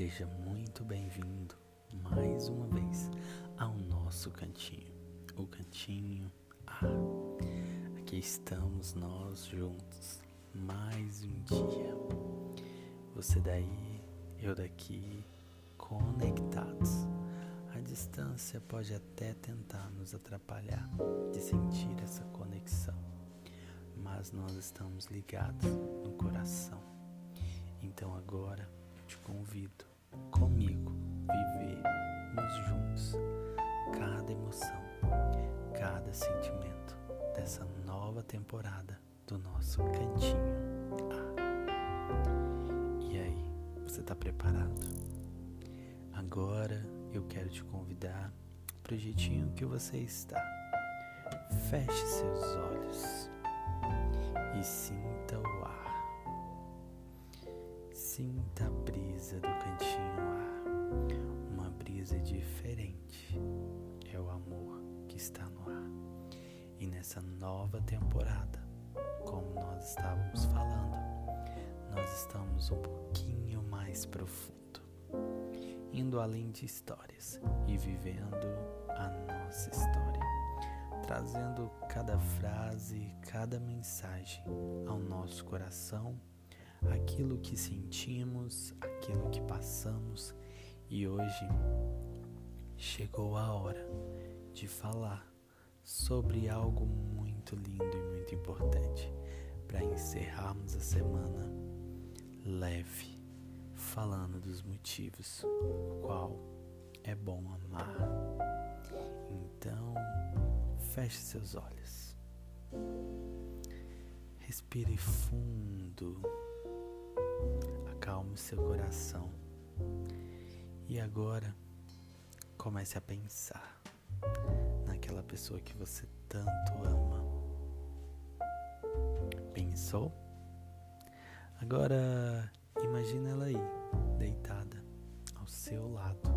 Seja muito bem-vindo mais uma vez ao nosso cantinho, o cantinho A. Aqui estamos nós juntos, mais um dia. Você daí, eu daqui, conectados. A distância pode até tentar nos atrapalhar de sentir essa conexão, mas nós estamos ligados no coração. Então agora te convido dessa nova temporada do nosso cantinho A. E aí, você está preparado? Agora eu quero te convidar para o jeitinho que você está. Feche seus olhos e sinta o ar. Sinta a brisa do cantinho ar, uma brisa diferente. É o amor que está no ar. Nessa nova temporada, como nós estávamos falando, nós estamos um pouquinho mais profundo, indo além de histórias e vivendo a nossa história, trazendo cada frase, cada mensagem ao nosso coração aquilo que sentimos, aquilo que passamos e hoje chegou a hora de falar sobre algo muito lindo e muito importante para encerrarmos a semana leve, falando dos motivos qual é bom amar. Então, feche seus olhos. Respire fundo acalme seu coração. E agora comece a pensar naquela pessoa que você tanto ama. Pensou? Agora imagine ela aí, deitada ao seu lado,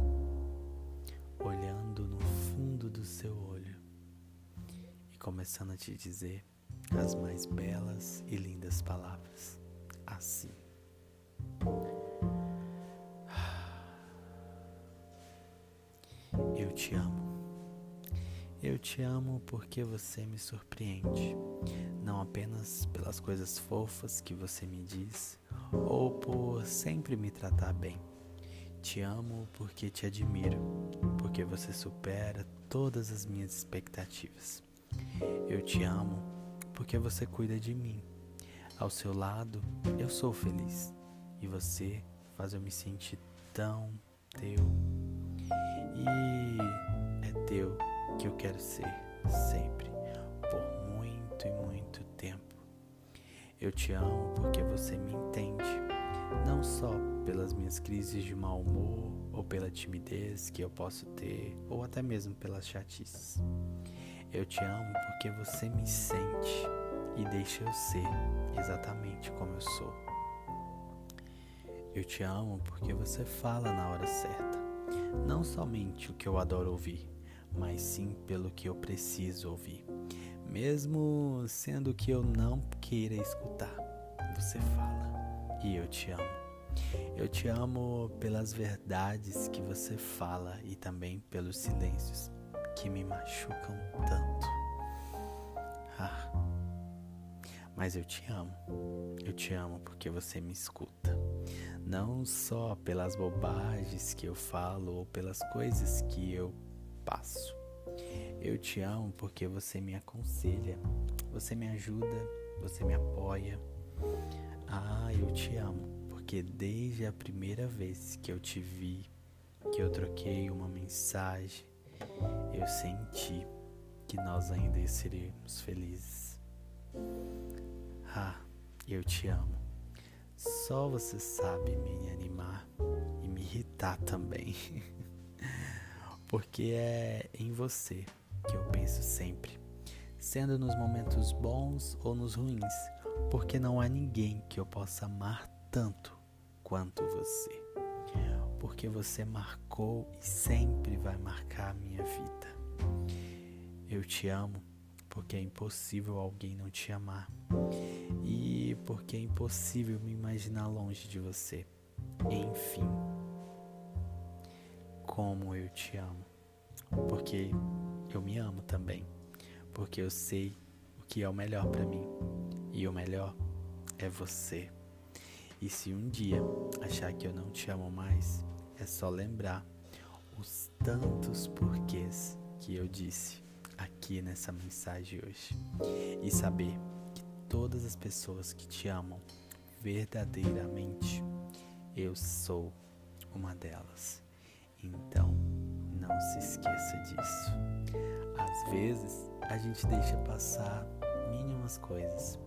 olhando no fundo do seu olho e começando a te dizer as mais belas e lindas palavras. Assim. Eu te amo. Eu te amo porque você me surpreende, não apenas pelas coisas fofas que você me diz ou por sempre me tratar bem. Te amo porque te admiro, porque você supera todas as minhas expectativas. Eu te amo porque você cuida de mim. Ao seu lado, eu sou feliz e você faz eu me sentir tão teu. E é teu que eu quero ser sempre, por muito e muito tempo. Eu te amo porque você me entende, não só pelas minhas crises de mau humor ou pela timidez que eu posso ter, ou até mesmo pelas chatices. Eu te amo porque você me sente e deixa eu ser exatamente como eu sou. Eu te amo porque você fala na hora certa. Não somente o que eu adoro ouvir, mas sim pelo que eu preciso ouvir. Mesmo sendo que eu não queira escutar, você fala e eu te amo. Eu te amo pelas verdades que você fala e também pelos silêncios que me machucam tanto. Ah, mas eu te amo. Eu te amo porque você me escuta não só pelas bobagens que eu falo ou pelas coisas que eu passo. Eu te amo porque você me aconselha, você me ajuda, você me apoia. Ah, eu te amo porque desde a primeira vez que eu te vi, que eu troquei uma mensagem, eu senti que nós ainda seríamos felizes. Ah, eu te amo só você sabe me animar e me irritar também. Porque é em você que eu penso sempre, sendo nos momentos bons ou nos ruins, porque não há ninguém que eu possa amar tanto quanto você. Porque você marcou e sempre vai marcar a minha vida. Eu te amo porque é impossível alguém não te amar e porque é impossível me imaginar longe de você. Enfim, como eu te amo, porque eu me amo também, porque eu sei o que é o melhor para mim e o melhor é você. E se um dia achar que eu não te amo mais, é só lembrar os tantos porquês que eu disse aqui nessa mensagem hoje e saber que todas as pessoas que te amam verdadeiramente, eu sou uma delas. Então, não se esqueça disso. Às vezes, a gente deixa passar mínimas coisas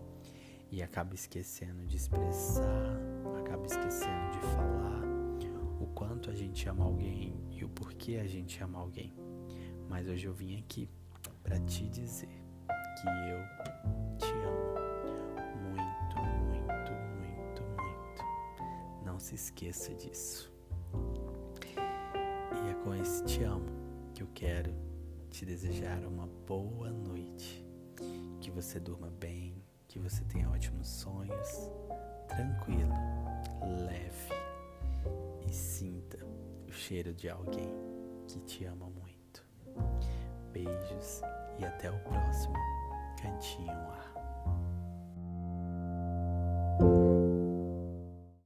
e acaba esquecendo de expressar, acaba esquecendo de falar o quanto a gente ama alguém e o porquê a gente ama alguém. Mas hoje eu vim aqui para te dizer que eu te amo muito, muito, muito, muito. Não se esqueça disso. Com esse te amo que eu quero te desejar uma boa noite. Que você durma bem, que você tenha ótimos sonhos, tranquilo, leve e sinta o cheiro de alguém que te ama muito. Beijos e até o próximo Cantinho A.